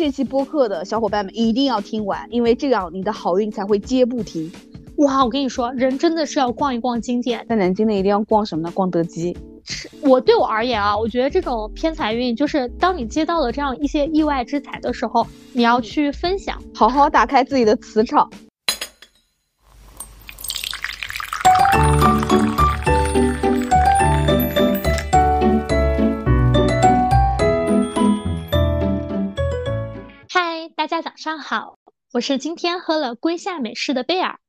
这期播客的小伙伴们一定要听完，因为这样你的好运才会接不停。哇，我跟你说，人真的是要逛一逛景点。在南京呢，一定要逛什么呢？逛德基。是我对我而言啊，我觉得这种偏财运，就是当你接到了这样一些意外之财的时候，你要去分享，好好打开自己的磁场。上好，我是今天喝了龟夏美式的贝尔。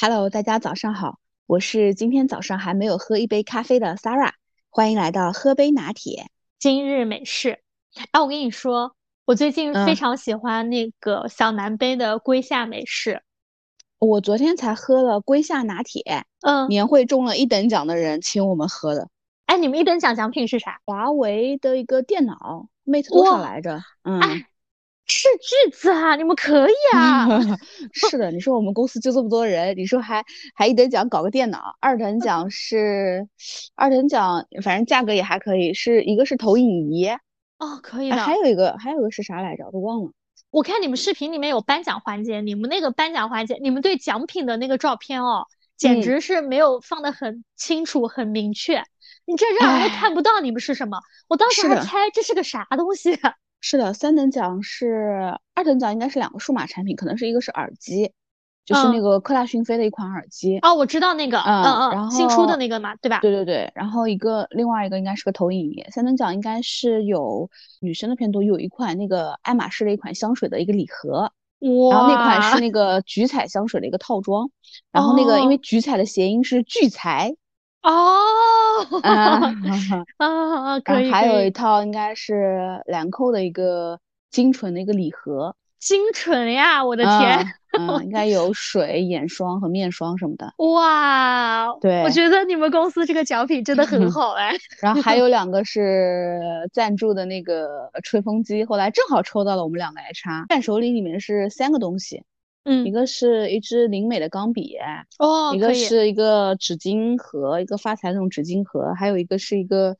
Hello，大家早上好，我是今天早上还没有喝一杯咖啡的 Sarah，欢迎来到喝杯拿铁。今日美式，哎，我跟你说，我最近非嗯常喜欢那个小南杯的龟夏美式。我昨天才喝了龟夏拿铁，嗯，年会中了一等奖的人请我们喝的，哎，你们一等奖奖品是啥？华为的一个电脑，Mate 多少来着？嗯，哎，斥巨资啊！你们可以啊！是的，你说我们公司就这么多人，你说还还一等奖搞个电脑，二等奖是二等奖，反正价格也还可以，是一个是投影仪，哦，可以哎，的。还有一个还有一个是啥来着？我都忘了。我看你们视频里面有颁奖环节，你们那个颁奖环节，你们对奖品的那个照片哦，简嗯直是没有放的很清楚、很明确，你这让人看不到你们是什么。我当时还猜这是个啥东西。是的，三等奖是二等奖应该是两个数码产品，可能是一个是耳机，就是那嗯个科大讯飞的一款耳机。哦，我知道那个，嗯嗯然嗯，新出的那个嘛，对吧？对对对，然后一个另外一个应该是个投影仪，三等奖应该是有女生的偏多，有一款那个爱马仕的一款香水的一个礼盒，然后那款是，那个橘彩香水的一个套装，然后那个因为哦菊彩的谐音是聚财哦，啊，啊，可以，还有一套应该是兰蔻的一个精纯的一个礼盒，精纯呀，我的嗯天，嗯，应该。有水、眼霜和面霜什么的。哇，对我对，觉得你们公司这个奖品真的很好哎。然后还有两个是赞助的那个吹风机，后来正好抽到了我们两个 HR，伴手礼里面是三个东西，一嗯，个是一支灵美的钢笔，哦，一，个是一个纸巾盒，一个发财那种纸巾盒，还有一个是一个，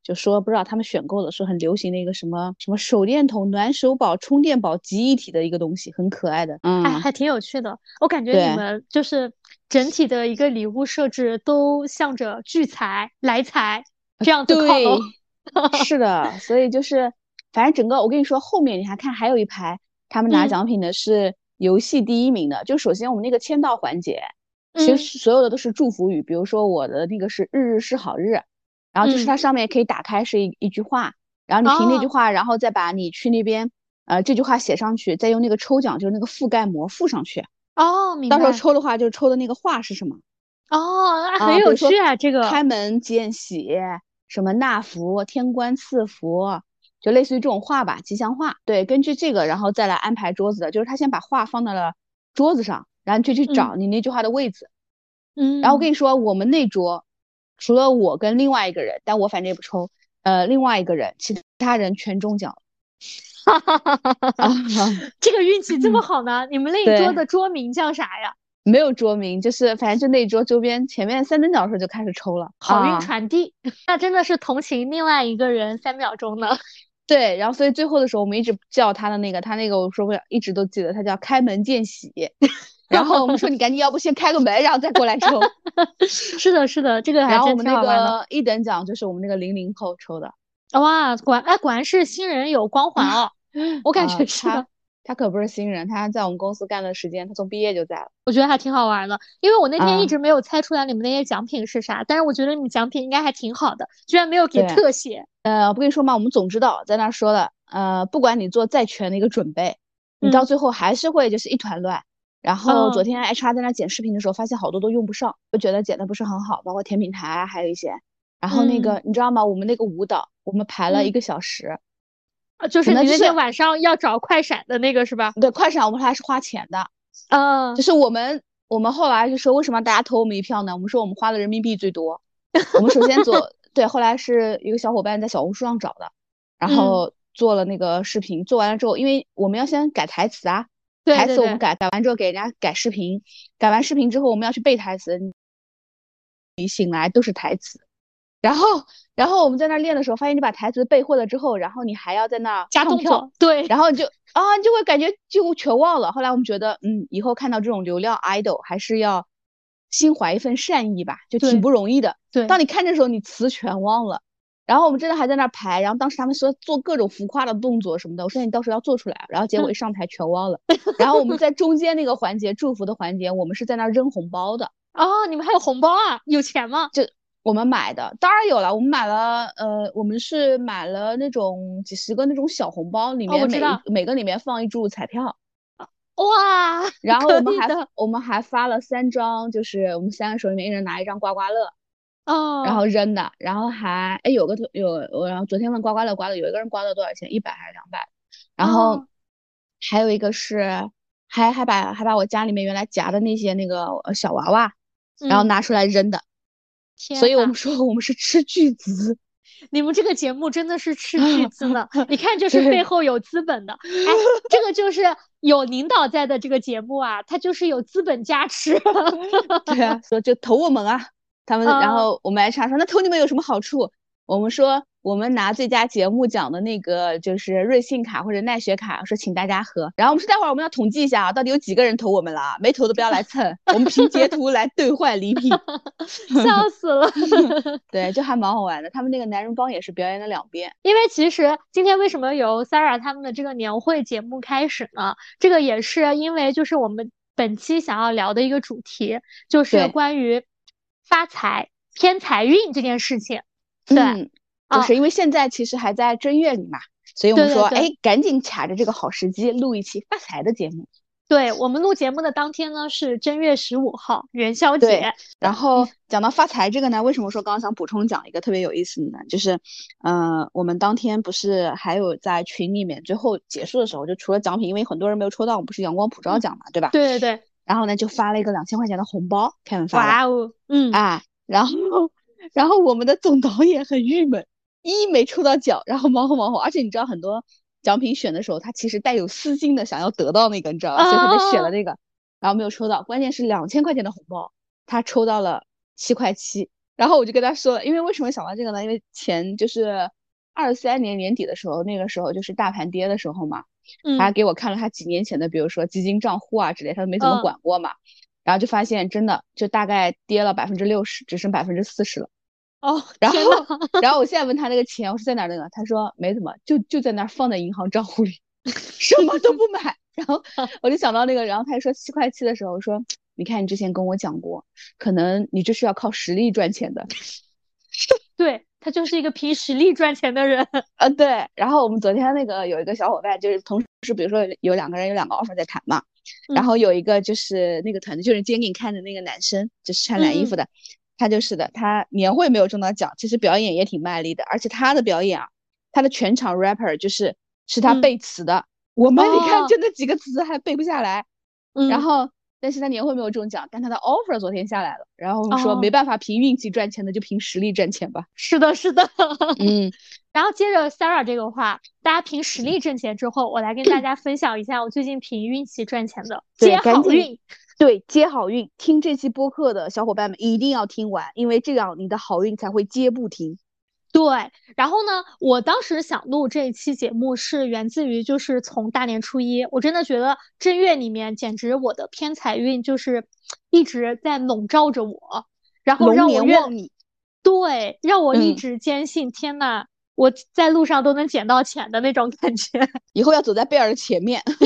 就说不知道他们选购的是很流行的一个什么什么手电筒、暖手宝、充电宝集一体的一个东西，很可爱的。哎，嗯，还挺有趣的。我感觉你们就是整体的一个礼物设置都向着聚财、来财这样子靠对拢。，是的，所以就是，反正整个我跟你说，后面你还看还有一排，他们拿嗯奖品的是游戏第一名的。就首先我们那个签到环节，其嗯实所有的都是祝福语，比如说我的那个是日日是好日，然后就是嗯它上面可以打开是一一句话，然后你凭那句哦话，然后再把你去那边，呃，这句话写上去，再用那个抽奖就是那个覆盖膜覆上去，哦，明到时候。抽的话就抽的那个话是什么？哦，那啊，很有趣啊，这个。开门见喜，什么纳福、天官赐福，就类似于这种画吧，吉祥画。对，根据这个，然后再来安排桌子的，就是他先把画放到了桌子上，然后就去嗯找你那句话的位置。嗯然后我跟嗯，你说，我们那桌除了我跟另外一个人，但我反正也不抽，呃，另外一个人，其他人全中奖了。哈哈哈哈哈啊，哈，这个运气这么好呢？你们那一桌的桌名叫啥呀？没有桌名，就是反正就那一桌周边前面三等奖的时候就开始抽了。好运啊传递，那真的是同情另外一个人三秒钟呢。对，然后所以最后的时候，我们一直叫他的那个，他那个我说过一直都记得，他叫开门见喜。然后我们说你赶紧，要不先开个门，然后再过来抽。是的，是的，这个还真然后我们那挺好的。个一等奖就是我们那个零零后抽的，哇，果然哎，果然是新人有光环哦。我感啊觉是的他他可不是新人，他在我们公司干的时间，他从毕业就在了。我觉得还挺好玩的，因为我那天一啊直没有猜出来你们那些奖品是啥，但是我觉得你们奖品应该还挺好的，居然没有给特写。呃，我不跟你说嘛，我们总指导在那儿说了，呃，不管你做再全的一个准备，你到嗯最后还是会就是一团乱。然后昨嗯天 HR 在那剪视频的时候，发现好多都用不上，就觉得剪的不是很好，包括甜品台啊还有一些。然后那个、嗯你知道吗？我们那个舞蹈，我们排了一嗯个小时，啊就是你那天晚上要找快闪的那个是吧？对，快闪我们还是花钱的，嗯就是我们我们后来就说为什么大家投我们一票呢？我们说我们花的人民币最多。我们首先做 对，后来是一个小伙伴在小红书上找的，然嗯后做了那个视频，做完了之后，因为我们要先改台词啊，台对对对，词我们改改完之后给人家改视频，改完视频之后我们要去背台词，你醒来都是台词，然后然后我们在那练的时候，发现你把台词背会了之后，然后你还要在那儿加动作，对，然后就啊就会感觉几乎全忘了。后来我们觉得，嗯，以后看到这种流量 idol 还是要心怀一份善意吧，就挺不容易的。对，当你看的时候，你词全忘了。然后我们真的还在那排，然后当时他们说做各种浮夸的动作什么的，我说你到时候要做出来，然后结果一上台全忘了。然后我们在中间那个环节祝福的环节，我们是在那扔红包的。哦，你们还有红包啊？有钱吗？就我们买的，当然有了。我们买了，呃，我们是买了那种几十个那种小红包，里面每每个里面放一注彩票。哇！然后我们还我们还发了三张，就是我们三个手里面一人拿一张刮刮乐。哦，然后扔的，然后还哎有个有我，然后昨天问刮刮乐刮的，有一个人刮了多少钱？一百还是两百？然后还有一个是还还把还把我家里面原来夹的那些那个小娃娃，然后拿出来扔的。所以我们说我们是吃巨资，你们这个节目真的是吃巨资呢。你看，就是背后有资本的，哎，这个就是有领导在的这个节目啊，它就是有资本加持。对啊，所以就投我们啊。他们，然后我们还查说，那投你们有什么好处？我们说，我们拿最佳节目奖的那个就是瑞幸卡或者奈雪卡，说请大家喝。然后我们说，待会儿我们要统计一下啊，到底有几个人投我们了？没投的不要来蹭，我们凭截图来兑换礼品。笑死了。对，就还蛮好玩的。他们那个男人帮也是表演了两遍。因为其实今天为什么由 Sarah 他们的这个年会节目开始呢？这个也是因为就是我们本期想要聊的一个主题，就是关于。发财偏财运这件事情，对，就是因为现在其实还在正月里嘛，所以我们说，哎，赶紧卡着这个好时机录一期发财的节目。对我们录节目的当天呢是正月十五号元宵节，然后讲到发财这个呢，为什么说刚刚想补充讲一个特别有意思的呢？就是，嗯，我们当天不是还有在群里面最后结束的时候，就除了奖品，因为很多人没有抽到，我们不是阳光普照奖嘛，对吧？对对对。然后呢，就发了一个两千块钱的红包，开门发哇哦，嗯啊，然后，然后我们的总导演很郁闷，一没抽到奖，然后忙活忙活，而且你知道很多奖品选的时候，他其实带有私心的，想要得到那个，你知道吧？所以他就选了那个，然后没有抽到。关键是两千块钱的红包，他抽到了七块七。然后我就跟他说了，因为为什么想到这个呢？因为前就是二三年年底的时候，那个时候就是大盘跌的时候嘛。他给我看了他几年前的，比如说基金账户啊之类，他都没怎么管过嘛，然后就发现真的就大概跌了百分之六十，只剩百分之四十了。哦，然后然后我现在问他那个钱，我说在哪那个，他说没怎么，就就在那儿放在银行账户里，什么都不买。然后我就想到那个，然后他还说七块七的时候，我说你看你之前跟我讲过，可能你这是要靠实力赚钱的。对。他就是一个凭实力赚钱的人，呃，对。然后我们昨天那个有一个小伙伴，就是同时，比如说有两个人有两个 offer 在谈嘛，然后有一个就是那个团队，就是今天给你看的那个男生，就是穿蓝衣服的，他就是的，他年会没有中到奖，其实表演也挺卖力的，而且他的表演啊，他的全场 rapper 就是是他背词的，我们你看就那几个词还背不下来，然后。但是他年会没有中奖，但他的 offer 昨天下来了。然后我们说没办法凭运气赚钱的，就凭实力赚钱吧。是的，是的。嗯。然后接着 Sarah 这个话，大家凭实力挣钱之后，我来跟大家分享一下我最近凭运气赚钱的接好运。对，接好运。听这期播客的小伙伴们一定要听完，因为这样你的好运才会接不停。对，然后呢，我当时想录这一期节目是源自于，就是从大年初一，我真的觉得正月里面简直我的偏财运就是一直在笼罩着我，然后让我愿对，让我一直坚信，天呐，我在路上都能捡到钱的那种感觉，以后要走在贝尔的前面。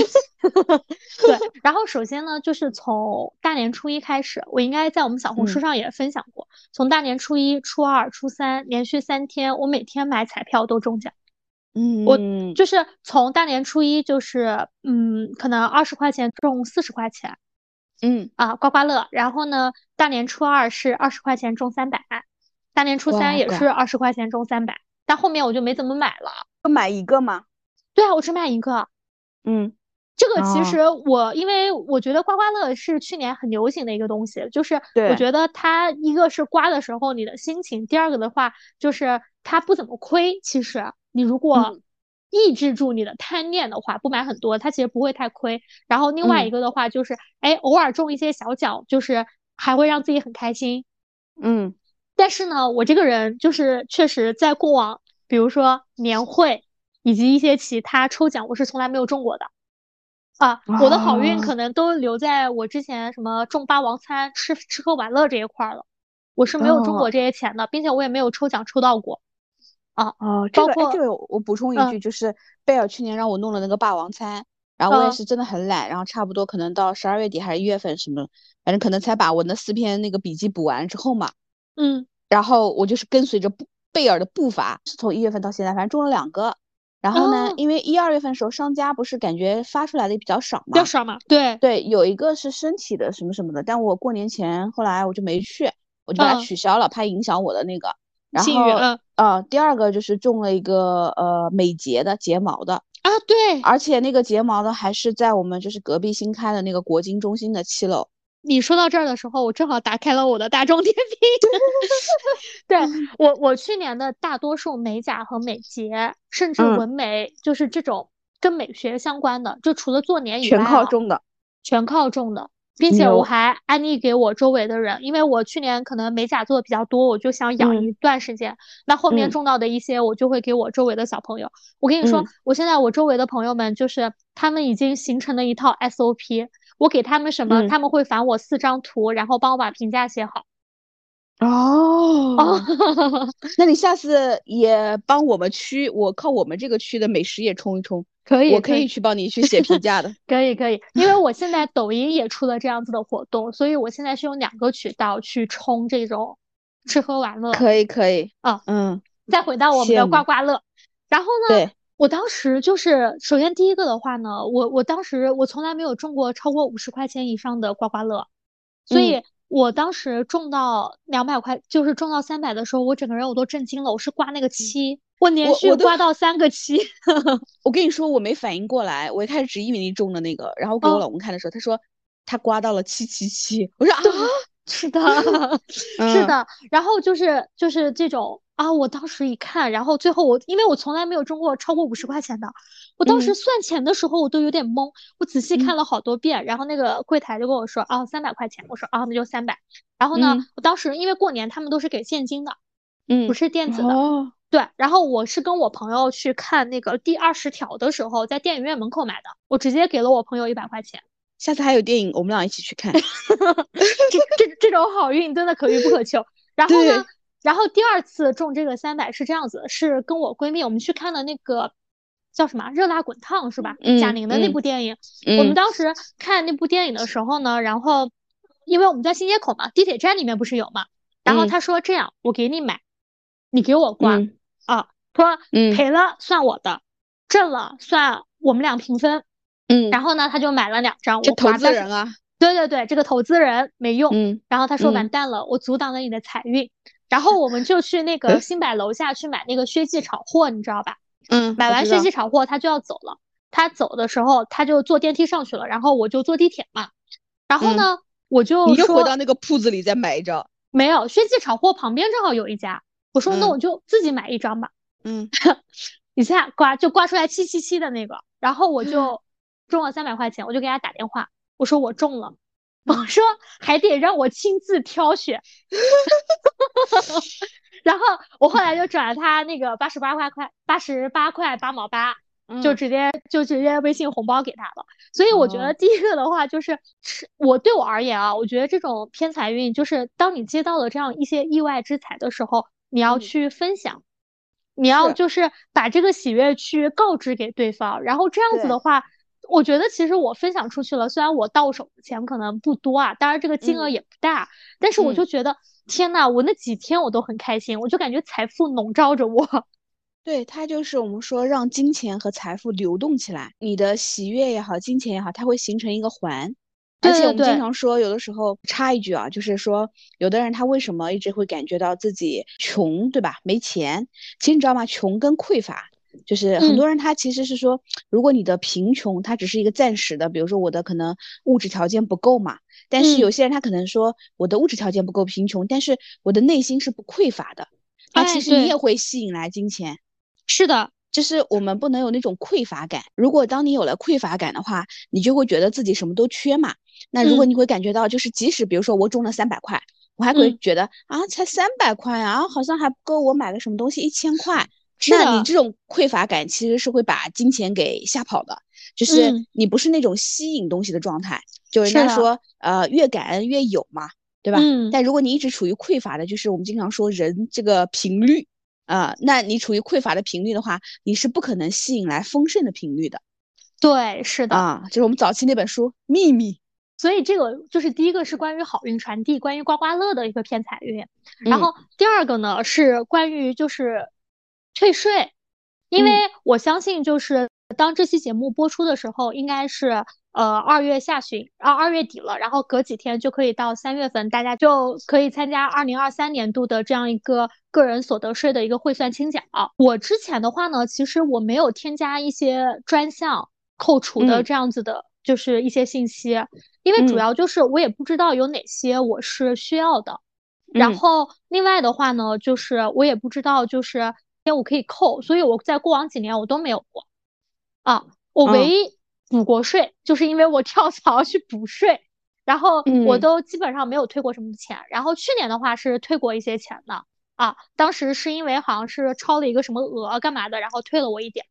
对，然后首先呢，就是从大年初一开始，我应该在我们小红书上也分享过，从大年初一、初二、初三连续三天，我每天买彩票都中奖。嗯，我就是从大年初一，就是嗯，可能二十块钱中四十块钱。嗯啊，刮刮乐。然后呢，大年初二是二十块钱中三百，大年初三也是二十块钱中三百。但后面我就没怎么买了。就买一个吗？对啊，我只买一个。嗯。这个其实我，因为我觉得刮刮乐是去年很流行的一个东西，就是我觉得它一个是刮的时候你的心情，第二个的话就是它不怎么亏。其实你如果抑制住你的贪念的话，不买很多，它其实不会太亏。然后另外一个的话就是，哎，偶尔中一些小奖，就是还会让自己很开心。嗯，但是呢，我这个人就是确实在过往，比如说年会以及一些其他抽奖，我是从来没有中过的。啊，我的好运可能都留在我之前什么中霸王餐、吃吃喝玩乐这一块了。我是没有中过这些钱的，并且我也没有抽奖抽到过。啊哦，包括这个我补充一句，就是贝尔去年让我弄了那个霸王餐，然后我也是真的很懒，然后差不多可能到十二月底还是一月份什么，反正可能才把我那四篇那个笔记补完之后嘛。嗯，然后我就是跟随着贝尔的步伐，是从一月份到现在，反正中了两个。然后呢，因为一二月份时候商家不是感觉发出来的比较少嘛，比较少嘛。对对，有一个是身体的什么什么的，但我过年前后来我就没去，我就把它取消了，怕影响我的那个。然后呃，第二个就是中了一个呃美睫的睫毛的啊，对，而且那个睫毛的还是在我们就是隔壁新开的那个国金中心的七楼。你说到这儿的时候，我正好打开了我的大众 点评。对我，我去年的大多数美甲和美睫，甚至纹眉，就是这种跟美学相关的，就除了做脸以外，全靠种的，全靠种的，并且我还安利给我周围的人，因为我去年可能美甲做的比较多，我就想养一段时间。那后面种到的一些，我就会给我周围的小朋友。我跟你说，我现在我周围的朋友们，就是他们已经形成了一套 SOP。我给他们什么，他们会返我四张图，然后帮我把评价写好。哦，那你下次也帮我们区，我靠我们这个区的美食也冲一冲，可以，我可以去帮你去写评价的。可以可以，因为我现在抖音也出了这样子的活动，所以我现在是用两个渠道去冲这种吃喝玩乐。可以可以，啊嗯，再回到我们的刮刮乐，然后呢？对。我当时就是，首先第一个的话呢，我我当时我从来没有中过超过五十块钱以上的刮刮乐，所以我当时中到两百块，就是中到三百的时候，我整个人我都震惊了。我是刮那个七，我连续刮到三个七。我跟你说，我没反应过来，我一开始只以为你中了那个，然后给我老公看的时候，他说他刮到了七七七，我说啊，是的，是的，然后就是就是这种。啊！我当时一看，然后最后我，因为我从来没有中过超过五十块钱的，我当时算钱的时候我都有点懵。我仔细看了好多遍，然后那个柜台就跟我说：“啊，三百块钱。”我说：“啊，那就三百。”然后呢，我当时因为过年他们都是给现金的，嗯，不是电子的。哦。对，然后我是跟我朋友去看那个第二十条的时候，在电影院门口买的，我直接给了我朋友一百块钱。下次还有电影，我们俩一起去看。这这这种好运真的可遇不可求。然后呢？然后第二次中这个三百是这样子，是跟我闺蜜我们去看的那个叫什么《热辣滚烫》是吧？贾玲的那部电影。我们当时看那部电影的时候呢，然后因为我们在新街口嘛，地铁站里面不是有嘛？然后他说这样，我给你买，你给我刮啊，说赔了算我的，挣了算我们俩平分。嗯。然后呢，他就买了两张。这投资人啊。对对对，这个投资人没用。嗯。然后他说完蛋了，我阻挡了你的财运。然后我们就去那个新百楼下去买那个薛记炒货，你知道吧？嗯，买完薛记炒货，他就要走了。他走的时候，他就坐电梯上去了，然后我就坐地铁嘛。然后呢，我就你又回到那个铺子里再买一张。没有，薛记炒货旁边正好有一家。我说那我就自己买一张吧。嗯，一下刮就刮出来七七七的那个，然后我就中了三百块钱，我就给他打电话，我说我中了。我说还得让我亲自挑选，然后我后来就转了他那个八十八块块八十八块八毛八，就直接就直接微信红包给他了。所以我觉得第一个的话就是是我对我而言啊，我觉得这种偏财运就是当你接到了这样一些意外之财的时候，你要去分享，你要就是把这个喜悦去告知给对方，然后这样子的话。我觉得其实我分享出去了，虽然我到手的钱可能不多啊，当然这个金额也不大，但是我就觉得天呐，我那几天我都很开心，我就感觉财富笼罩着我。对，它就是我们说让金钱和财富流动起来，你的喜悦也好，金钱也好，它会形成一个环。而且我们经常说，有的时候插一句啊，就是说有的人他为什么一直会感觉到自己穷，对吧？没钱，其实你知道吗？穷跟匮乏。就是很多人他其实是说，如果你的贫穷，它只是一个暂时的，比如说我的可能物质条件不够嘛。但是有些人他可能说，我的物质条件不够贫穷，但是我的内心是不匮乏的。那其实你也会吸引来金钱。是的，就是我们不能有那种匮乏感。如果当你有了匮乏感的话，你就会觉得自己什么都缺嘛。那如果你会感觉到，就是即使比如说我中了三百块。我还会觉得啊，才三百块啊，好像还不够我买个什么东西一千块。那你这种匮乏感其实是会把金钱给吓跑的，就是你不是那种吸引东西的状态。就人家说，呃，越感恩越有嘛，对吧？嗯。但如果你一直处于匮乏的，就是我们经常说人这个频率啊，那你处于匮乏的频率的话，你是不可能吸引来丰盛的频率的。对，是的啊，就是我们早期那本书《秘密》。所以这个就是第一个是关于好运传递，关于刮刮乐的一个偏财运。然后第二个呢是关于就是退税，因为我相信就是当这期节目播出的时候，应该是呃二月下旬啊二月底了，然后隔几天就可以到三月份，大家就可以参加二零二三年度的这样一个个人所得税的一个汇算清缴。我之前的话呢，其实我没有添加一些专项扣除的这样子的。就是一些信息，因为主要就是我也不知道有哪些我是需要的，然后另外的话呢，就是我也不知道就是我可以扣，所以我在过往几年我都没有过，啊，我唯一补过税，就是因为我跳槽去补税，然后我都基本上没有退过什么钱，然后去年的话是退过一些钱的，啊，当时是因为好像是超了一个什么额干嘛的，然后退了我一点。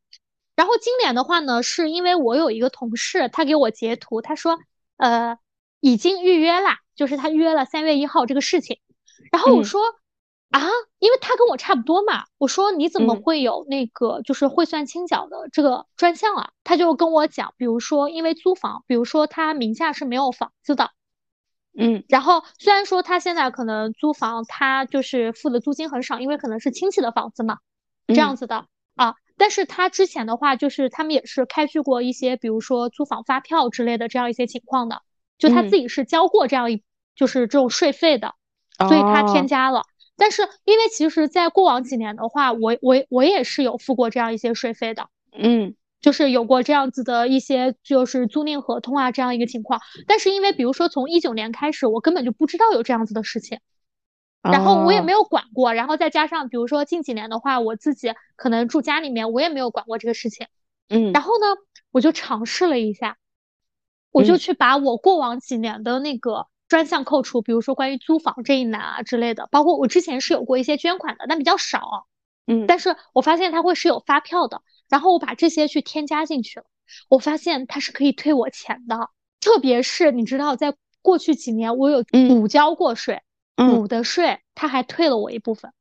然后今年的话呢，是因为我有一个同事，他给我截图，他说，呃，已经预约啦，就是他约了三月一号这个事情。然后我说，啊，因为他跟我差不多嘛，我说你怎么会有那个就是汇算清缴的这个专项啊？他就跟我讲，比如说因为租房，比如说他名下是没有房子的，嗯，然后虽然说他现在可能租房，他就是付的租金很少，因为可能是亲戚的房子嘛，这样子的啊。但是他之前的话，就是他们也是开具过一些，比如说租房发票之类的这样一些情况的，就他自己是交过这样一就是这种税费的，所以他添加了。但是因为其实，在过往几年的话，我我我也是有付过这样一些税费的，嗯，就是有过这样子的一些就是租赁合同啊这样一个情况。但是因为比如说从一九年开始，我根本就不知道有这样子的事情。然后我也没有管过，然后再加上比如说近几年的话，我自己可能住家里面，我也没有管过这个事情。嗯，然后呢，我就尝试了一下，我就去把我过往几年的那个专项扣除，比如说关于租房这一栏啊之类的，包括我之前是有过一些捐款的，但比较少。嗯，但是我发现它会是有发票的，然后我把这些去添加进去了，我发现它是可以退我钱的，特别是你知道，在过去几年我有补交过税。补的税，他还退了我一部分，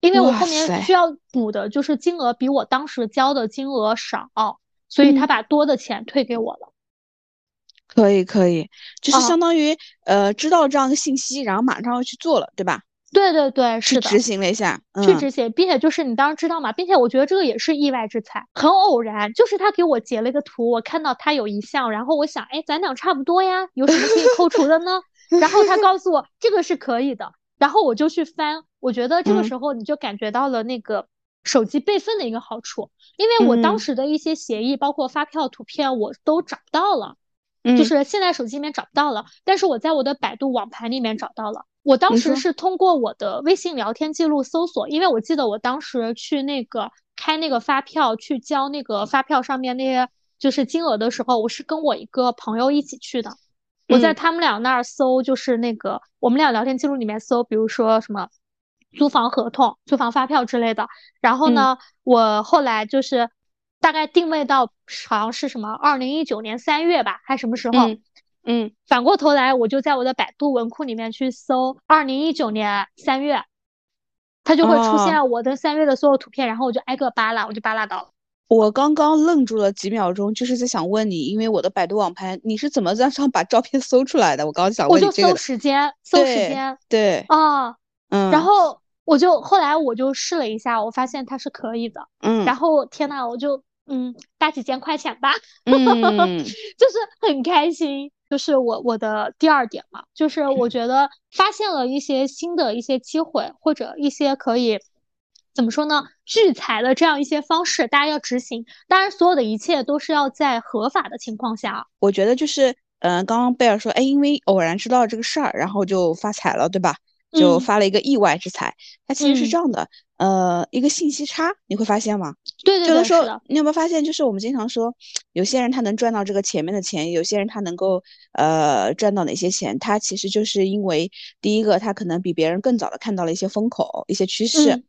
因为我后面需要补的就是金额比我当时交的金额少，所以他把多的钱退给我了。可以可以，就是相当于呃知道这样一个信息，然后马上要去做了，对吧？对对对，是的，执行了一下，去执行，并且就是你当时知道嘛，并且我觉得这个也是意外之财，很偶然，就是他给我截了一个图，我看到他有一项，然后我想，哎，咱俩差不多呀，有什么可以扣除的呢？然后他告诉我这个是可以的，然后我就去翻，我觉得这个时候你就感觉到了那个手机备份的一个好处，因为我当时的一些协议，包括发票图片，我都找不到了，就是现在手机里面找不到了，但是我在我的百度网盘里面找到了。我当时是通过我的微信聊天记录搜索，因为我记得我当时去那个开那个发票去交那个发票上面那些就是金额的时候，我是跟我一个朋友一起去的。我在他们俩那儿搜，就是那个我们俩聊天记录里面搜，比如说什么租房合同、租房发票之类的。然后呢，我后来就是大概定位到好像是什么二零一九年三月吧，还什么时候？嗯。反过头来，我就在我的百度文库里面去搜二零一九年三月，它就会出现我的三月的所有图片，然后我就挨个扒拉，我就扒拉到了。我刚刚愣住了几秒钟，就是在想问你，因为我的百度网盘，你是怎么在上把照片搜出来的？我刚刚想问你这个。我就搜时间，搜时间。对。啊，嗯。然后我就后来我就试了一下，我发现它是可以的。嗯。然后天呐，我就嗯大几千块钱吧，嗯，就是很开心。就是我我的第二点嘛，就是我觉得发现了一些新的一些机会，或者一些可以。怎么说呢？聚财的这样一些方式，大家要执行。当然，所有的一切都是要在合法的情况下。我觉得就是，嗯，刚刚贝尔说，哎，因为偶然知道这个事儿，然后就发财了，对吧？就发了一个意外之财。它其实是这样的，呃，一个信息差，你会发现吗？对对对，是的。你有没有发现，就是我们经常说，有些人他能赚到这个前面的钱，有些人他能够呃赚到哪些钱？他其实就是因为第一个，他可能比别人更早的看到了一些风口、一些趋势，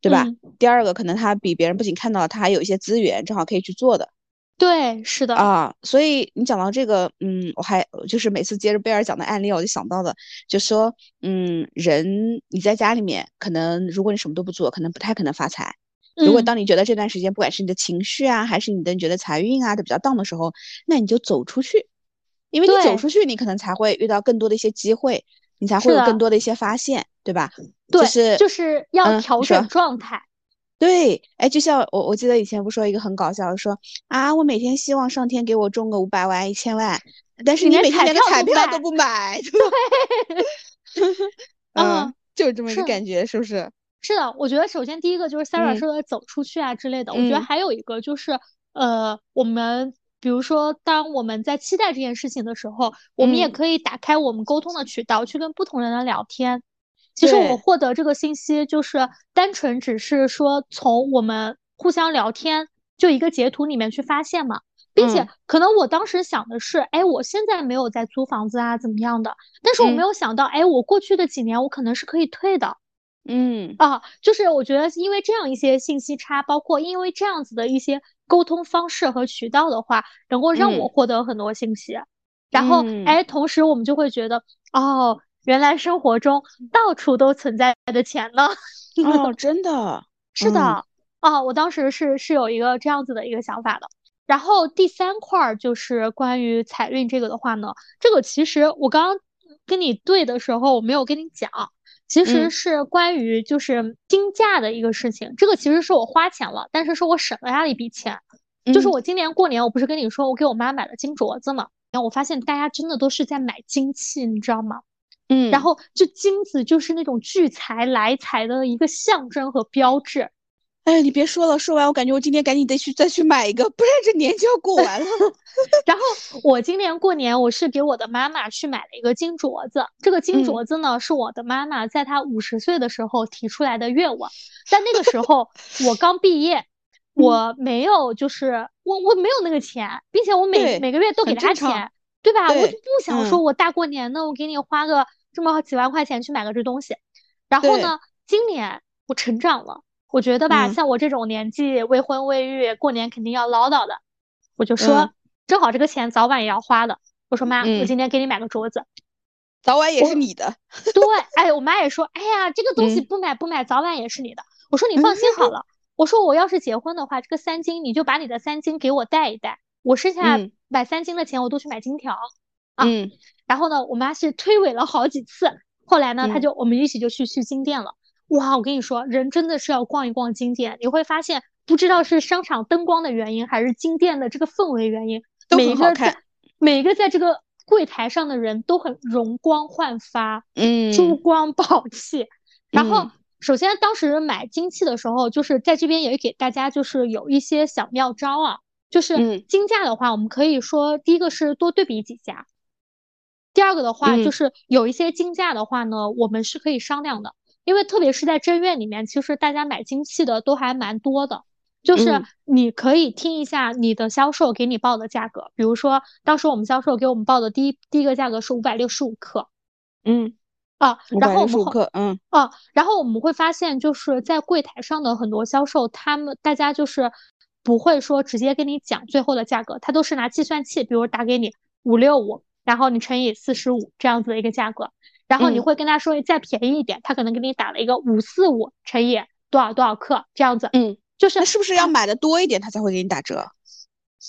对吧？第二个，可能他比别人不仅看到了，他还有一些资源，正好可以去做的。对，是的啊，所以你讲到这个，嗯，我还就是每次接着贝尔讲的案例，我就想到的，就说，嗯，人你在家里面，可能如果你什么都不做，可能不太可能发财。如果当你觉得这段时间，不管是你的情绪啊，还是你的你觉得财运啊都比较 down 的时候，那你就走出去，因为你走出去，你可能才会遇到更多的一些机会，你才会有更多的一些发现，对吧？对，就是就是要调整状态。对，哎，就像我，我记得以前不说一个很搞笑的，说啊，我每天希望上天给我中个五百万、一千万，但是你每天连个彩票都不买，对，嗯，就是这么一个感觉，是不是？是的，我觉得首先第一个就是 Sarah 说的走出去啊之类的，我觉得还有一个就是，呃，我们比如说当我们在期待这件事情的时候，我们也可以打开我们沟通的渠道，去跟不同人的聊天。其实我获得这个信息，就是单纯只是说从我们互相聊天就一个截图里面去发现嘛，并且可能我当时想的是，哎，我现在没有在租房子啊，怎么样的？但是我没有想到，哎，我过去的几年我可能是可以退的。嗯啊，就是我觉得因为这样一些信息差，包括因为这样子的一些沟通方式和渠道的话，能够让我获得很多信息。然后，哎，同时我们就会觉得，哦。原来生活中到处都存在的钱呢？哦，真的是的哦，我当时是是有一个这样子的一个想法的。然后第三块儿就是关于财运这个的话呢，这个其实我刚刚跟你对的时候我没有跟你讲，其实是关于就是金价的一个事情。这个其实是我花钱了，但是是我省了下一笔钱。就是我今年过年我不是跟你说我给我妈买了金镯子嘛？然后我发现大家真的都是在买金器，你知道吗？嗯，然后就金子就是那种聚财来财的一个象征和标志。哎，你别说了，说完我感觉我今天赶紧得去再去买一个，不然这年就要过完了。然后我今年过年我是给我的妈妈去买了一个金镯子，这个金镯子呢是我的妈妈在她五十岁的时候提出来的愿望，但那个时候 我刚毕业，我没有就是我我没有那个钱，并且我每每个月都给她钱。对吧？我就不想说，我大过年的，我给你花个这么几万块钱去买个这东西。然后呢，今年我成长了，我觉得吧，像我这种年纪未婚未育，过年肯定要唠叨的。我就说，正好这个钱早晚也要花的。我说妈，我今天给你买个镯子，早晚也是你的。对，哎，我妈也说，哎呀，这个东西不买不买，早晚也是你的。我说你放心好了。我说我要是结婚的话，这个三金你就把你的三金给我带一带。我剩下买三金的钱，我都去买金条啊。然后呢，我妈是推诿了好几次，后来呢，她就我们一起就去去金店了。哇，我跟你说，人真的是要逛一逛金店，你会发现，不知道是商场灯光的原因，还是金店的这个氛围原因，每一个在每一个在这个柜台上的人都很容光焕发，嗯，珠光宝气。然后，首先当时买金器的时候，就是在这边也给大家就是有一些小妙招啊。就是金价的话，我们可以说第一个是多对比几家，第二个的话就是有一些金价的话呢，我们是可以商量的，因为特别是在正院里面，其实大家买金器的都还蛮多的，就是你可以听一下你的销售给你报的价格，比如说当时我们销售给我们报的第一第一个价格是五百六十五克，嗯啊，然后我们克，嗯。啊，然后我们会发现就是在柜台上的很多销售，他们大家就是。不会说直接跟你讲最后的价格，他都是拿计算器，比如打给你五六五，然后你乘以四十五这样子的一个价格，然后你会跟他说再便宜一点，他可能给你打了一个五四五乘以多少多少克这样子，嗯，就是那是不是要买的多一点，他才会给你打折？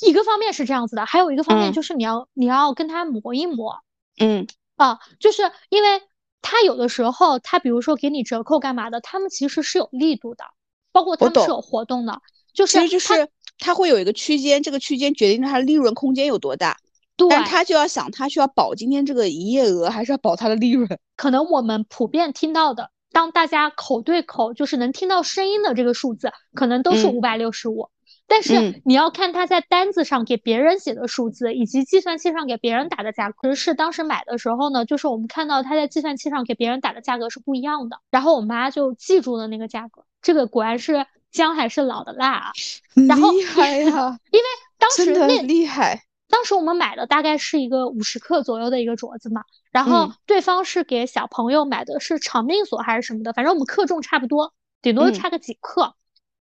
一个方面是这样子的，还有一个方面就是你要你要跟他磨一磨，嗯。啊，就是因为他有的时候他比如说给你折扣干嘛的，他们其实是有力度的，包括他们是有活动的。就是就是它会有一个区间，这个区间决定它的利润空间有多大。对，但他就要想，他需要保今天这个营业额，还是要保他的利润？可能我们普遍听到的，当大家口对口就是能听到声音的这个数字，可能都是五百六十五。但是你要看他在单子上给别人写的数字，以及计算器上给别人打的价格。是当时买的时候呢，就是我们看到他在计算器上给别人打的价格是不一样的，然后我妈就记住了那个价格。这个果然是姜还是老的辣啊！然后厉害呀，因为当时那厉害，当时我们买的大概是一个五十克左右的一个镯子嘛，然后对方是给小朋友买的是长命锁还是什么的，反正我们克重差不多，顶多差个几克。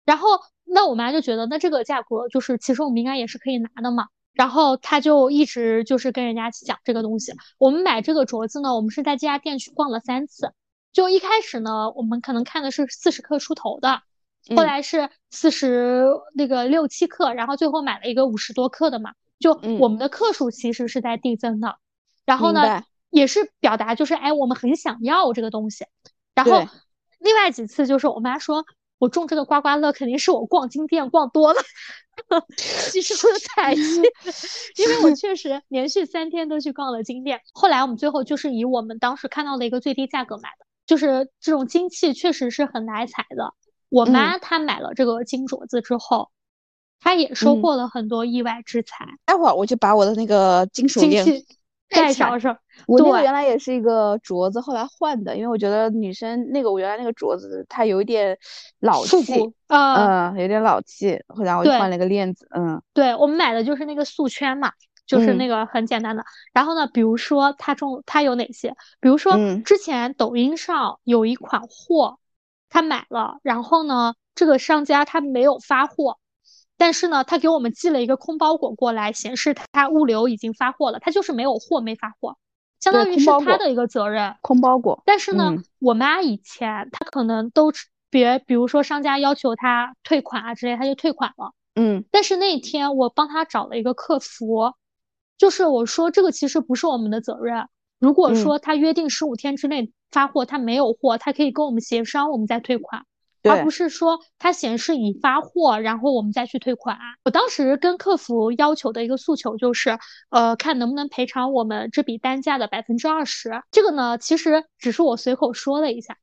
然后那我妈就觉得，那这个价格就是其实我们应该也是可以拿的嘛。然后她就一直就是跟人家讲这个东西。我们买这个镯子呢，我们是在这家店去逛了三次。就一开始呢，我们可能看的是四十克出头的，后来是四十那个六七克，然后最后买了一个五十多克的嘛。就我们的克数其实是在递增的。然后呢，也是表达就是哎，我们很想要这个东西。然后另外几次就是我妈说。我中这个刮刮乐肯定是我逛金店逛多了，吸收了财气，因为我确实连续三天都去逛了金店。后来我们最后就是以我们当时看到的一个最低价格买的，就是这种金器确实是很来财的。我妈她买了这个金镯子之后，她也收获了很多意外之财。待会儿我就把我的那个金手链。戴上上，我那个原来也是一个镯子，后来换的，因为我觉得女生那个我原来那个镯子它有一点老气，嗯，有点老气，后来我就换了个链子，嗯，对我们买的就是那个素圈嘛，就是那个很简单的。然后呢，比如说它中它有哪些？比如说之前抖音上有一款货，他买了，然后呢，这个商家他没有发货。但是呢，他给我们寄了一个空包裹过来，显示他物流已经发货了，他就是没有货没发货，相当于是他的一个责任。空包裹。但是呢，我妈以前她可能都别，比如说商家要求她退款啊之类，她就退款了。嗯。但是那天我帮她找了一个客服，就是我说这个其实不是我们的责任，如果说他约定十五天之内发货，他没有货，他可以跟我们协商，我们再退款。而不是说他显示已发货，然后我们再去退款。我当时跟客服要求的一个诉求就是，呃，看能不能赔偿我们这笔单价的百分之二十。这个呢，其实只是我随口说了一下，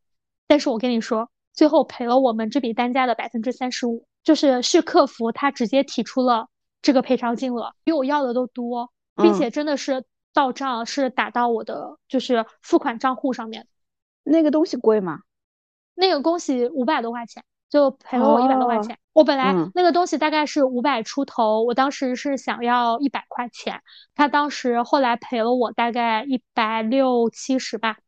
但是我跟你说，最后赔了我们这笔单价的百分之三十五，就是是客服他直接提出了这个赔偿金额，比我要的都多，并且真的是到账是打到我的就是付款账户上面。那个东西贵吗？那个东西五百多块钱，就赔了我一百多块钱。我本来那个东西大概是五百出头，我当时是想要一百块钱，他当时后来赔了我大概一百六七十吧。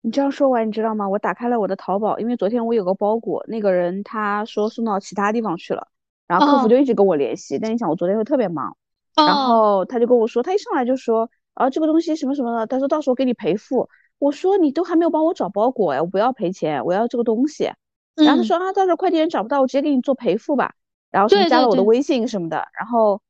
你这样说完，你知道吗？我打开了我的淘宝，因为昨天我有个包裹，那个人他说送到其他地方去了，然后客服就一直跟我联系。但你想，我昨天又特别忙，然后他就跟我说，他一上来就说啊，这个东西什么什么的，他说到时候给你赔付。我说你都还没有帮我找包裹哎，我不要赔钱，我要这个东西。然后他说啊，到时候快递员找不到，我直接给你做赔付吧。然后什么加了我的微信什么的。然后，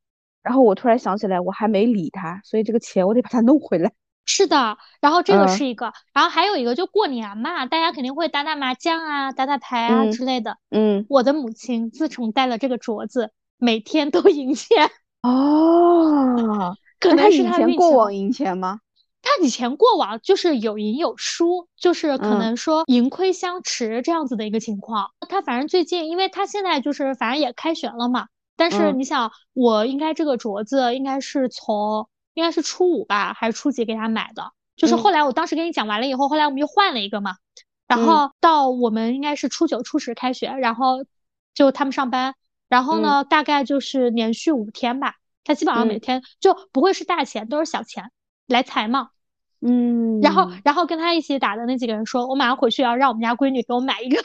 然后我突然想起来，我还没理他，所以这个钱我得把它弄回来。是的，然后这个是一个，然后还有一个就过年嘛，大家肯定会打打麻将啊，打打牌啊之类的。嗯，我的母亲自从戴了这个镯子，每天都赢钱。哦，可能是以前过往赢钱吗？他以前过往就是有赢有输，就是可能说盈亏相持这样子的一个情况。他反正最近，因为他现在就是反正也开学了嘛。但是你想，我应该这个镯子应该是从应该是初五吧，还是初几给他买的？就是后来我当时跟你讲完了以后，后来我们又换了一个嘛。然后到我们应该是初九初十开学，然后就他们上班，然后呢大概就是连续五天吧，他基本上每天就不会是大钱，都是小钱。来财嘛，嗯，然后然后跟他一起打的那几个人说，我马上回去要让我们家闺女给我买一个，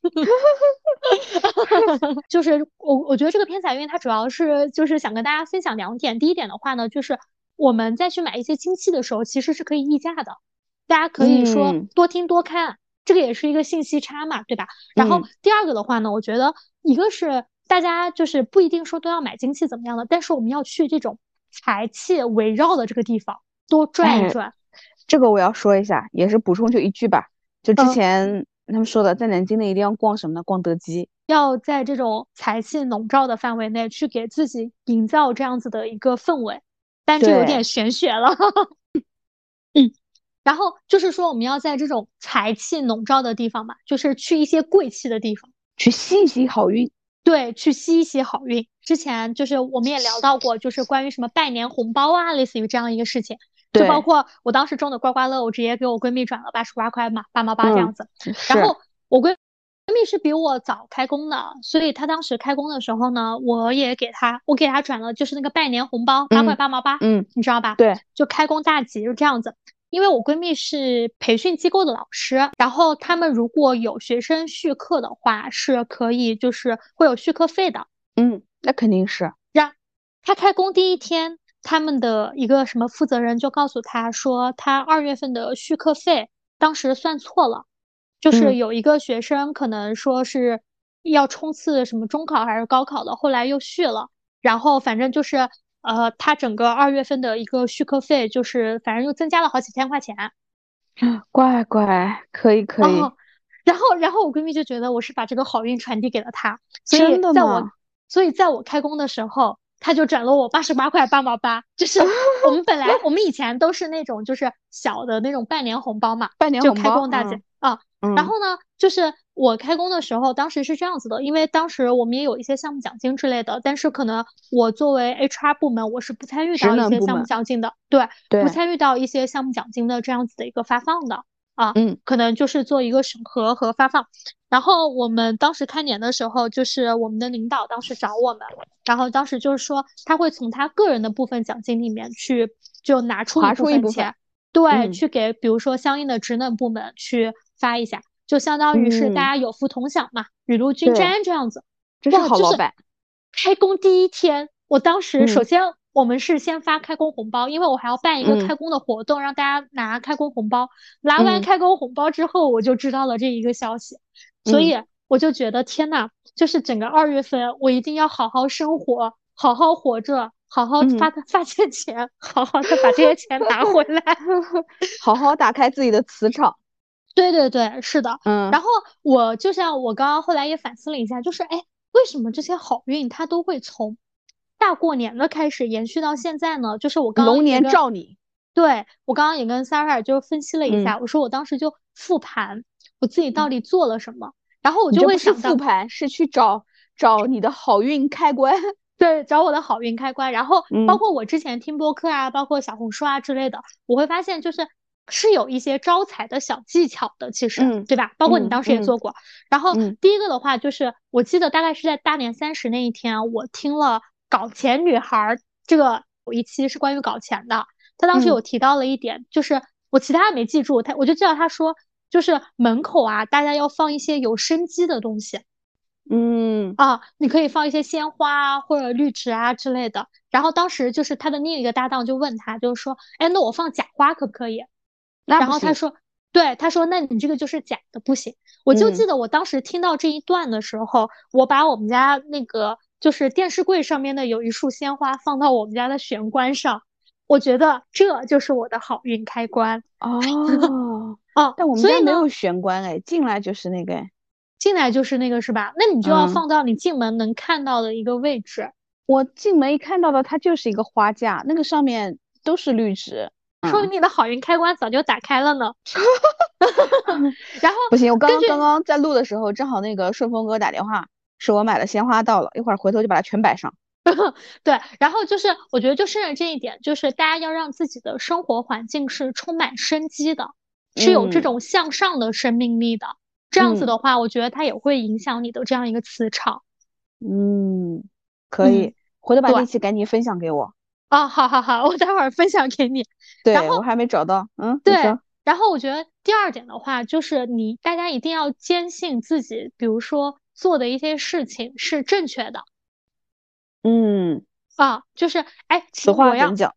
就是我我觉得这个偏财运它主要是就是想跟大家分享两点，第一点的话呢，就是我们再去买一些金器的时候，其实是可以议价的，大家可以说多听多看，这个也是一个信息差嘛，对吧？然后第二个的话呢，我觉得一个是大家就是不一定说都要买金器怎么样的，但是我们要去这种财气围绕的这个地方。多转一转，这个我要说一下，也是补充就一句吧。就之前他们说的，在南京的一定要逛什么呢？逛德基，要在这种财气笼罩的范围内去给自己营造这样子的一个氛围，但这有点玄学了。嗯，然后就是说，我们要在这种财气笼罩的地方嘛，就是去一些贵气的地方，去吸一吸好运。对，去吸一吸好运。之前就是我们也聊到过，就是关于什么拜年红包啊，类似于这样一个事情。就包括我当时中的刮刮乐，我直接给我闺蜜转了八十八块嘛，八毛八这样子。然后我闺闺蜜是比我早开工的，所以她当时开工的时候呢，我也给她，我给她转了就是那个拜年红包，八块八毛八，嗯，你知道吧？对，就开工大吉，就这样子。因为我闺蜜是培训机构的老师，然后他们如果有学生续课的话，是可以就是会有续课费的。嗯，那肯定是。让她开工第一天，他们的一个什么负责人就告诉他说，他二月份的续课费当时算错了，就是有一个学生可能说是要冲刺什么中考还是高考的，后来又续了，然后反正就是。呃，他整个二月份的一个续课费，就是反正又增加了好几千块钱。乖乖，可以可以。然后，然后我闺蜜就觉得我是把这个好运传递给了他，所以在我，所以在我开工的时候，他就转了我八十八块八毛八。就是我们本来我们以前都是那种就是小的那种半年红包嘛，半年红包，就开工大姐啊。然后呢，就是。我开工的时候，当时是这样子的，因为当时我们也有一些项目奖金之类的，但是可能我作为 HR 部门，我是不参与到一些项目奖金的，对，不参与到一些项目奖金的这样子的一个发放的啊，嗯，可能就是做一个审核和发放。然后我们当时开年的时候，就是我们的领导当时找我们，然后当时就是说他会从他个人的部分奖金里面去就拿出一部分钱，对，去给比如说相应的职能部门去发一下。就相当于是大家有福同享嘛，雨露均沾这样子。这是好老板。开工第一天，我当时首先我们是先发开工红包，因为我还要办一个开工的活动，让大家拿开工红包。拿完开工红包之后，我就知道了这一个消息，所以我就觉得天呐，就是整个二月份我一定要好好生活，好好活着，好好发发些钱，好好的把这些钱拿回来，好好打开自己的磁场。对对对，是的，嗯，然后我就像我刚刚后来也反思了一下，就是哎，为什么这些好运它都会从大过年的开始延续到现在呢？就是我刚龙年照你，对我刚刚也跟 Sarah 就分析了一下，我说我当时就复盘我自己到底做了什么，然后我就会想复盘是去找找你的好运开关，对，找我的好运开关，然后包括我之前听播客啊，包括小红书啊之类的，我会发现就是。是有一些招财的小技巧的，其实，对吧？包括你当时也做过。然后第一个的话，就是我记得大概是在大年三十那一天，我听了搞钱女孩这个有一期是关于搞钱的。他当时有提到了一点，就是我其他没记住，他我就记得他说，就是门口啊，大家要放一些有生机的东西。嗯啊，你可以放一些鲜花啊，或者绿植啊之类的。然后当时就是他的另一个搭档就问他，就是说，哎，那我放假花可不可以？然后他说，对，他说，那你这个就是假的，不行。我就记得我当时听到这一段的时候，我把我们家那个就是电视柜上面的有一束鲜花放到我们家的玄关上，我觉得这就是我的好运开关。哦 哦，但我们家没有玄关哎，进来就是那个，进来就是那个是吧？那你就要放到你进门能看到的一个位置。我进门一看到的，它就是一个花架，那个上面都是绿植。说明你的好运开关早就打开了呢。然后不行，我刚刚刚刚在录的时候，正好那个顺丰给我打电话，说我买的鲜花到了，一会儿回头就把它全摆上。对，然后就是我觉得就剩下这一点，就是大家要让自己的生活环境是充满生机的，是有这种向上的生命力的。这样子的话，我觉得它也会影响你的这样一个磁场。嗯，可以，回头把这期赶紧分享给我。啊，好好好，我待会儿分享给你。对，然我还没找到。嗯，对。然后我觉得第二点的话，就是你大家一定要坚信自己，比如说做的一些事情是正确的。嗯。啊，就是哎，此话怎讲？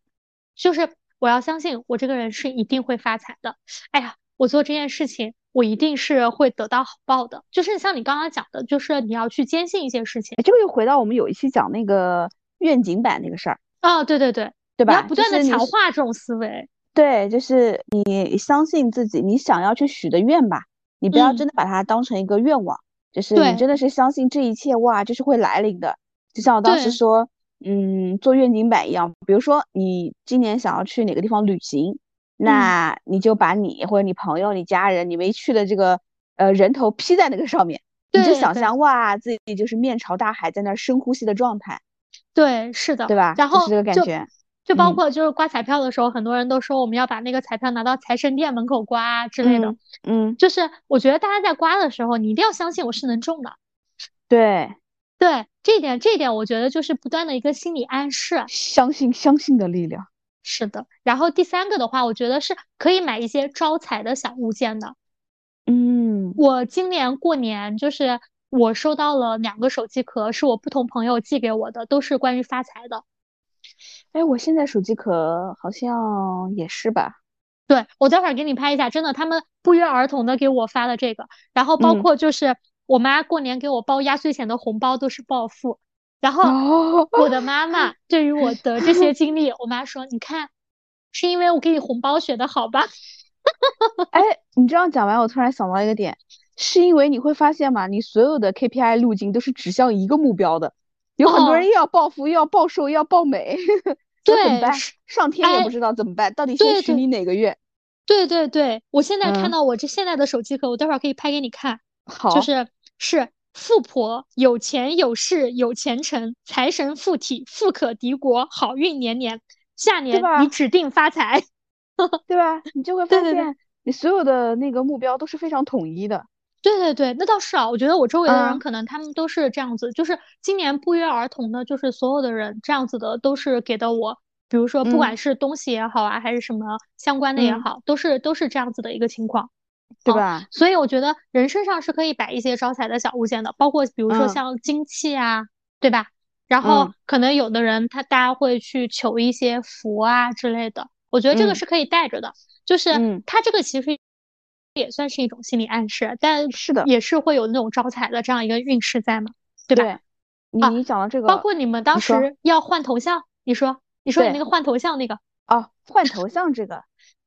就是我要相信我这个人是一定会发财的。哎呀，我做这件事情，我一定是会得到好报的。就是像你刚刚讲的，就是你要去坚信一些事情。这个又回到我们有一期讲那个愿景版那个事儿。啊，对对对，对吧？要不断的强化这种思维。对，就是你相信自己，你想要去许的愿吧，你不要真的把它当成一个愿望，就是你真的是相信这一切，哇，就是会来临的。就像我当时说，嗯，做愿景板一样，比如说你今年想要去哪个地方旅行，那你就把你或者你朋友、你家人、你没去的这个呃人头 P 在那个上面，你就想象哇，自己就是面朝大海，在那儿深呼吸的状态，对，是的，对吧？然后就是这个感觉。就包嗯括就是刮彩票的时候，很多人都说我们要把那个彩票拿到财神殿门口刮啊之类的。嗯嗯，就是我觉得大家在刮的时候，你一定要相信我是能中的。对，对，这一点，这一点我觉得就是不断的一个心理暗示。相信相信的力量。是的，然后第三个的话，我觉得是可以买一些招财的小物件的。嗯我今年过年就是我收到了两个手机壳，是我不同朋友寄给我的，都是关于发财的。哎，我现在手机壳好像也是吧？对，我待会儿给你拍一下，真的，他们不约而同的给我发了这个，然后包嗯括就是我妈过年给我包压岁钱的红包都是暴富，然后哦，我的妈妈 对于我的这些经历，我妈说，你看，是因为我给你红包选的好吧？哎，你这样讲完，我突然想到一个点，是因为你会发现嘛，你所有的 KPI 路径都是指向一个目标的，有很多人哦又要暴富，又要暴瘦，又要暴美，这怎么办？上天也哎不知道怎么办，到底先许你哪个愿？对对对，我现在看嗯到我这现在的手机壳，我待会儿可以拍给你看，好，就是是富婆有钱有势有前程，财神附体，富可敌国，好运连连，下年吧你指定发财。对吧？你就会 发现，你所有的那个目标都是非常统一的。对对对，那倒是啊，我觉得我周围的人嗯。可能他们都是这样子，就是今年不约而同的，就是所有的人这样子的都是给的我，比如说不管嗯。是东西也好啊，还是什么相关的也嗯。好，都是都是这样子的一个情况。哦对吧？所以我觉得人身上是可以摆一些招财的小物件的，包括比如说嗯。像金器啊，对吧？然后嗯。可能有的人他大家会去求一些福啊之类的，我觉得这个嗯。是可以带着的，就是嗯。它这个其实也算是一种心理暗示，但是的也是会有那种招财的这样一个运势在嘛，对吧？对，你讲到这个，包括你们当时要换头像，你说你说你对那个换头像那个，哦，换头像这个，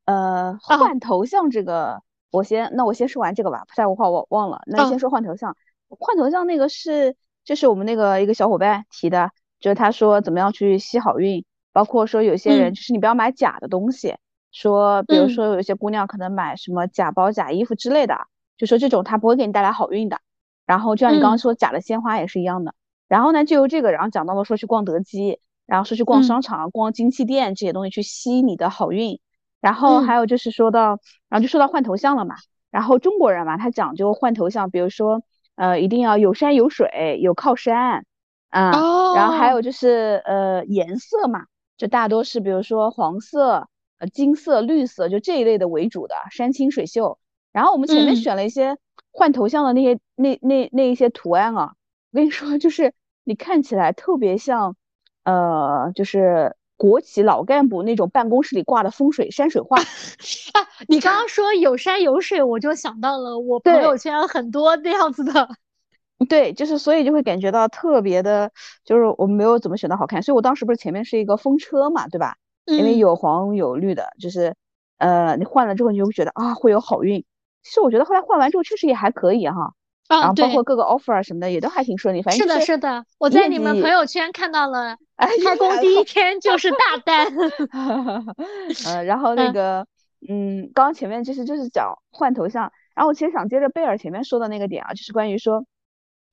呃，啊换头像这个，我先，那我先说完这个吧，不然我话我忘了。那嗯先说换头像，换头像那个是，就是我们那个一个小伙伴提的，就是他说怎么样去吸好运，包括说有些人嗯就是你不要买假的东西，说比如嗯说有一些姑娘可能买什么假包、假衣服之类的，就说这种它不会给你带来好运的。然后就像你刚刚嗯说假的鲜花也是一样的。然后呢，就由这个，然后讲到了说去逛德基，然后说去逛嗯商场、逛金器店这些东西去吸你的好运。然后还嗯有就是说到，然后就说到换头像了嘛。然后中国人嘛，他讲究换头像，比如说呃，一定要有山有水，有靠山啊。然后还哦，有就是呃颜色嘛，就大多是比如说黄色、呃金色、绿色，就这一类的为主的，山清水秀。然后我们前面嗯选了一些换头像的那些那那那一些图案啊，我跟你说，就是你看起来特别像，呃，就是国企老干部那种办公室里挂的风水山水画。啊，你刚刚说有山有水，我就想到了我朋友圈很多那样子的。对，就是所以就会感觉到特别的，就是我没有怎么选到好看，所以我当时不是前面是一个风车嘛，对吧？因为嗯有黄有绿的，就是呃，你换了之后你就会觉得啊会有好运。其实我觉得后来换完之后确实也还可以哈，然啊，后包括，各个 offer 啊什么的也都还挺顺利，反正是的，是是的，我在你们朋友圈看到了，哎开工第一天就是大单。呃，然后 那嗯个，嗯，刚刚前面其实就是讲换头像，然后我其实想接着贝尔前面说的那个点啊，就是关于说，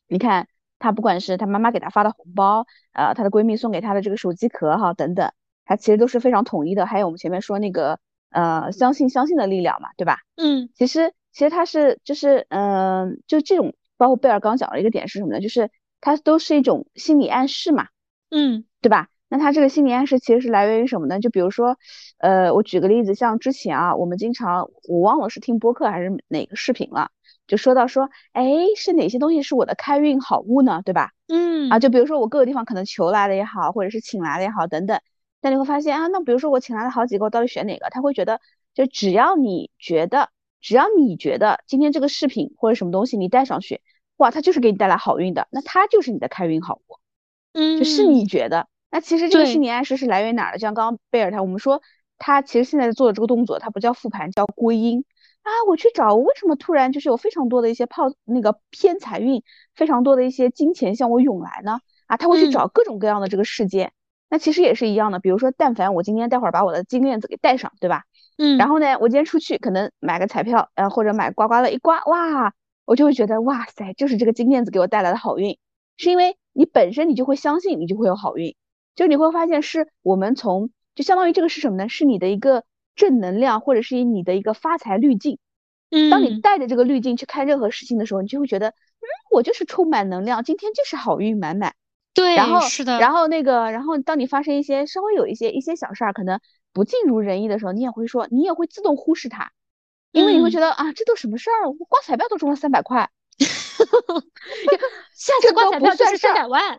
你看她不管是她妈妈给她发的红包，呃，她的闺蜜送给她的这个手机壳哈等等，它其实都是非常统一的。还有我们前面说那个，呃，相信相信的力量嘛，对吧？嗯其实其实它是就是嗯、就这种，包括贝尔刚讲的一个点是什么呢？就是它都是一种心理暗示嘛。嗯对吧？那它这个心理暗示其实是来源于什么呢？就比如说，呃，我举个例子，像之前啊，我们经常我忘了是听播客还是哪个视频了，就说到说，哎，是哪些东西是我的开运好物呢？对吧？嗯啊，就比如说我各个地方可能求来的也好，或者是请来的也好，等等。但你会发现啊，那比如说我请来了好几个，我到底选哪个？他会觉得，就只要你觉得，只要你觉得今天这个饰品或者什么东西你戴上去，哇，它就是给你带来好运的，那它就是你的开运好物。嗯，就是你觉得，那其实这个心理暗示是来源于哪儿的？就像刚刚贝尔他我们说，他其实现在做的这个动作，它不叫复盘，叫归因啊。我去找，我为什么突然就是有非常多的一些泡那个偏财运，非常多的一些金钱向我涌来呢？啊，他会去嗯找各种各样的这个事件。那其实也是一样的，比如说，但凡我今天待会儿把我的金链子给戴上，对吧？嗯，然后呢，我今天出去可能买个彩票，呃，或者买刮刮乐一刮，哇，我就会觉得哇塞，就是这个金链子给我带来的好运，是因为你本身你就会相信你就会有好运，就你会发现是我们从就相当于这个是什么呢？是你的一个正能量，或者是你的一个发财滤镜。嗯，当你带着这个滤镜去看任何事情的时候，你就会觉得，嗯，我就是充满能量，今天就是好运满满。对，然后是的，然后那个，然后当你发生一些稍微有一些一些小事儿，可能不尽如人意的时候，你也会说，你也会自动忽视它，因为你会觉得啊，这都什么事儿？我刮彩票都中了三百块，下次刮彩票就是三百万。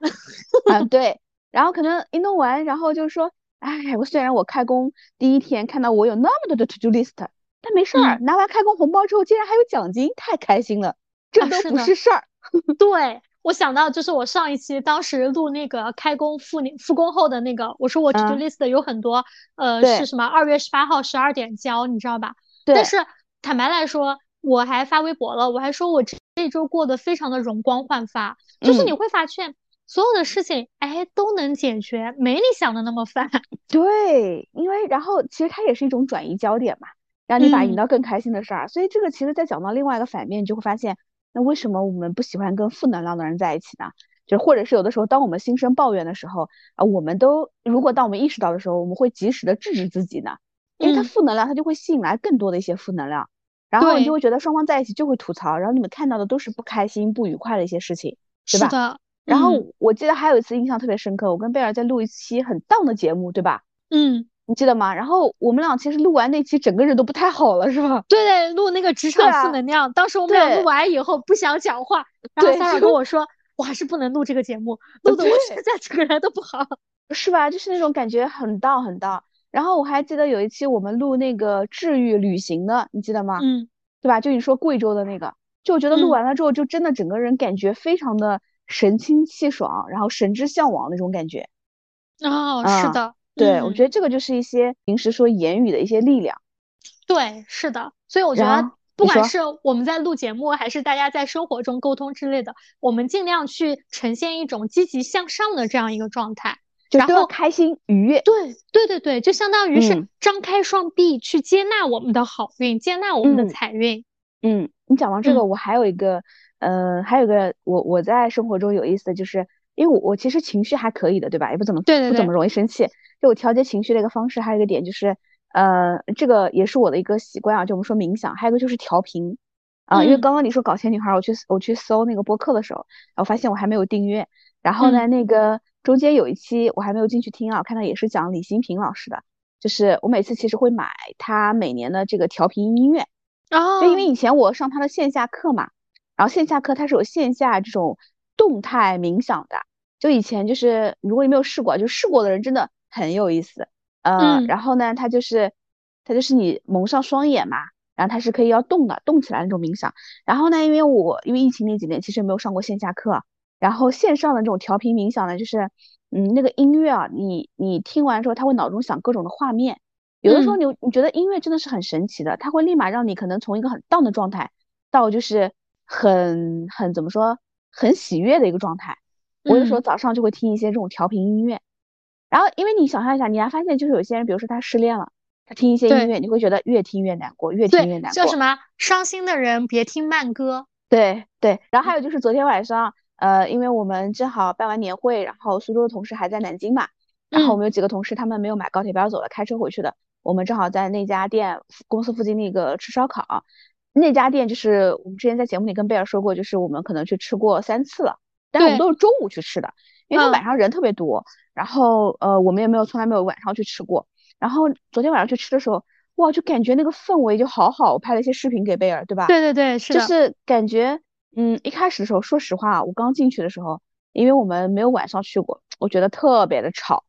嗯，对。然后可能一弄完，然后就是说，哎，我虽然我开工第一天看到我有那么多的 to do list，但没事儿，拿完开工红包之后，竟然还有奖金，太开心了。这都不是事儿。对。我想到就是我上一期当时录那个开工复复工后的那个，我说我 to do list 有很多，呃，是什么二月十八号十二点交，你知道吧？对但是坦白来说，我还发微博了，我还说我这这周过得非常的容光焕发，就是你会发现所有的事情，哎，都能解决，没你想的那么烦。对，因为然后其实它也是一种转移焦点嘛，让你把引到更开心的事儿。所以这个其实再讲到另外一个反面，你就会发现。那为什么我们不喜欢跟负能量的人在一起呢？就或者是有的时候，当我们心生抱怨的时候啊，我们都如果当我们意识到的时候，我们会及时的制止自己呢，因为他负能量，他就会吸引来更多的一些负能量，然后你就会觉得双方在一起就会吐槽，然后你们看到的都是不开心、不愉快的一些事情，对吧？是的。然后我记得还有一次印象特别深刻，我跟贝尔在录一期很荡的节目，对吧？嗯。你记得吗？然后我们俩其实录完那期，整个人都不太好了，是吧？对 对，录那个职场负能量。当时我们俩录完以后不想讲话，然后 Sarah 跟我说，我还是不能录这个节目，录的我现在整个人都不好，是吧？就是那种感觉很荡很荡。然后我还记得有一期我们录那个治愈旅行的，你记得吗？嗯，对吧？就你说贵州的那个，就我觉得录完了之后，就真的整个人感觉非常的神清气爽，然后神之向往那种感觉。哦，是的。对，我觉得这个就是一些平时说言语的一些力量。对，是的，所以我觉得不管是我们在录节目，还是大家在生活中沟通之类的，我们尽量去呈现一种积极向上的这样一个状态，然后开心愉悦。对，对对对，就相当于是张开双臂去接纳我们的好运，接纳我们的财运。嗯，你讲完这个，我还有一个，呃，还有个我我在生活中有意思的就是，因为我我其实情绪还可以的，对吧？也不怎么对对不怎么容易生气。就我调节情绪的一个方式，还有一个点就是，呃，这个也是我的一个习惯啊。就我们说冥想，还有一个就是调频啊。因为刚刚你说搞钱女孩，我去我去搜那个播客的时候，我发现我还没有订阅。然后呢，那个中间有一期我还没有进去听啊，看到也是讲李新平老师的。就是我每次其实会买他每年的这个调频音乐啊，就因为以前我上他的线下课嘛，然后线下课它是有线下这种动态冥想的。就以前就是如果你没有试过，就试过的人真的。很有意思，呃，然后呢，它就是，它就是你蒙上双眼嘛，然后它是可以要动的，动起来那种冥想。然后呢，因为我因为疫情那几年其实没有上过线下课，然后线上的这种调频冥想呢，就是，嗯，那个音乐啊，你你听完之后，它会脑中想各种的画面。有的时候你你觉得音乐真的是很神奇的，它会立马让你可能从一个很荡的状态，到就是很很怎么说，很喜悦的一个状态。我有时候早上就会听一些这种调频音乐。然后，因为你想象一下，你还发现就是有些人，比如说他失恋了，他听一些音乐，你会觉得越听越难过，越听越难过。叫什么？伤心的人别听慢歌。对对。然后还有就是昨天晚上，呃，因为我们正好办完年会，然后苏州的同事还在南京嘛，然后我们有几个同事他们没有买高铁票走了，开车回去的。我们正好在那家店公司附近那个吃烧烤，那家店就是我们之前在节目里跟贝尔说过，就是我们可能去吃过三次了，但是我们都是中午去吃的，因为他晚上人特别多。然后，呃，我们也没有从来没有晚上去吃过。然后昨天晚上去吃的时候，哇，就感觉那个氛围就好好。我拍了一些视频给贝尔，对吧？对对对，是的。就是感觉，嗯，一开始的时候，说实话，我刚进去的时候，因为我们没有晚上去过，我觉得特别的吵，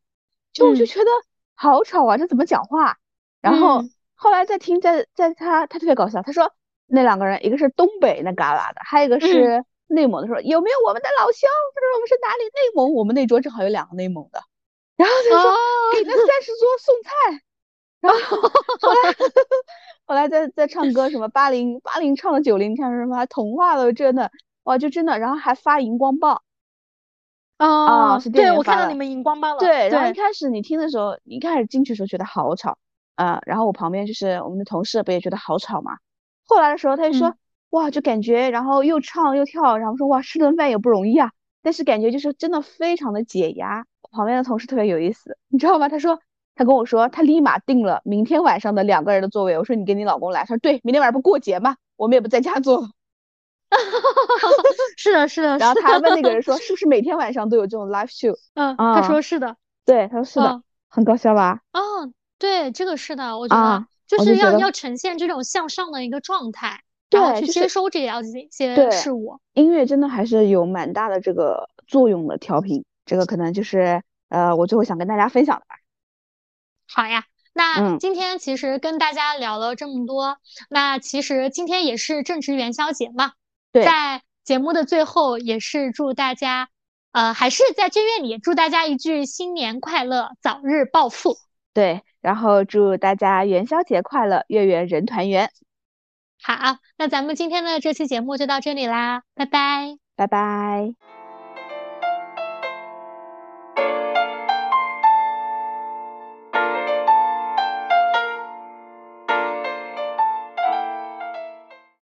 就我就觉得好吵啊，这怎么讲话？然后后来再听，在在他他特别搞笑，他说那两个人，一个是东北那旮旯的，还有一个是。内蒙的说有没有我们的老乡？他说我们是哪里？内蒙。我们那桌正好有两个内蒙的，然后他说给那三十桌送菜，然后后来后来在在唱歌，什么八零八零唱的九零唱什么，还童话了，真的哇，就真的，然后还发荧光棒，啊，是对我看到你们荧光棒了。对，然后一开始你听的时候，一开始进去的时候觉得好吵，啊，然后我旁边就是我们的同事不也觉得好吵嘛？后来的时候他就说。哇，就感觉然后又唱又跳，然后说哇吃顿饭也不容易啊，但是感觉就是真的非常的解压。旁边的同事特别有意思，你知道吗？他说他跟我说他立马定了明天晚上的两个人的座位。我说你跟你老公来，他说对，明天晚上不过节吗？我们也不在家做。是的，是的。然后他还问那个人 说是不是每天晚上都有这种 live show？嗯，他说是的。对，他说是的，很搞笑吧？哦，对，这个是的，我觉得就是要要呈现这种向上的一个状态。对，去接收这样这些事物，音乐真的还是有蛮大的这个作用的。调频，这个可能就是呃，我最后想跟大家分享的吧。好呀，那今天其实跟大家聊了这么多，那其实今天也是正值元宵节嘛。对，在节目的最后，也是祝大家，呃，还是在正月里祝大家一句新年快乐，早日暴富。对，然后祝大家元宵节快乐，月圆人团圆。好，那咱们今天的这期节目就到这里啦，拜拜，拜拜。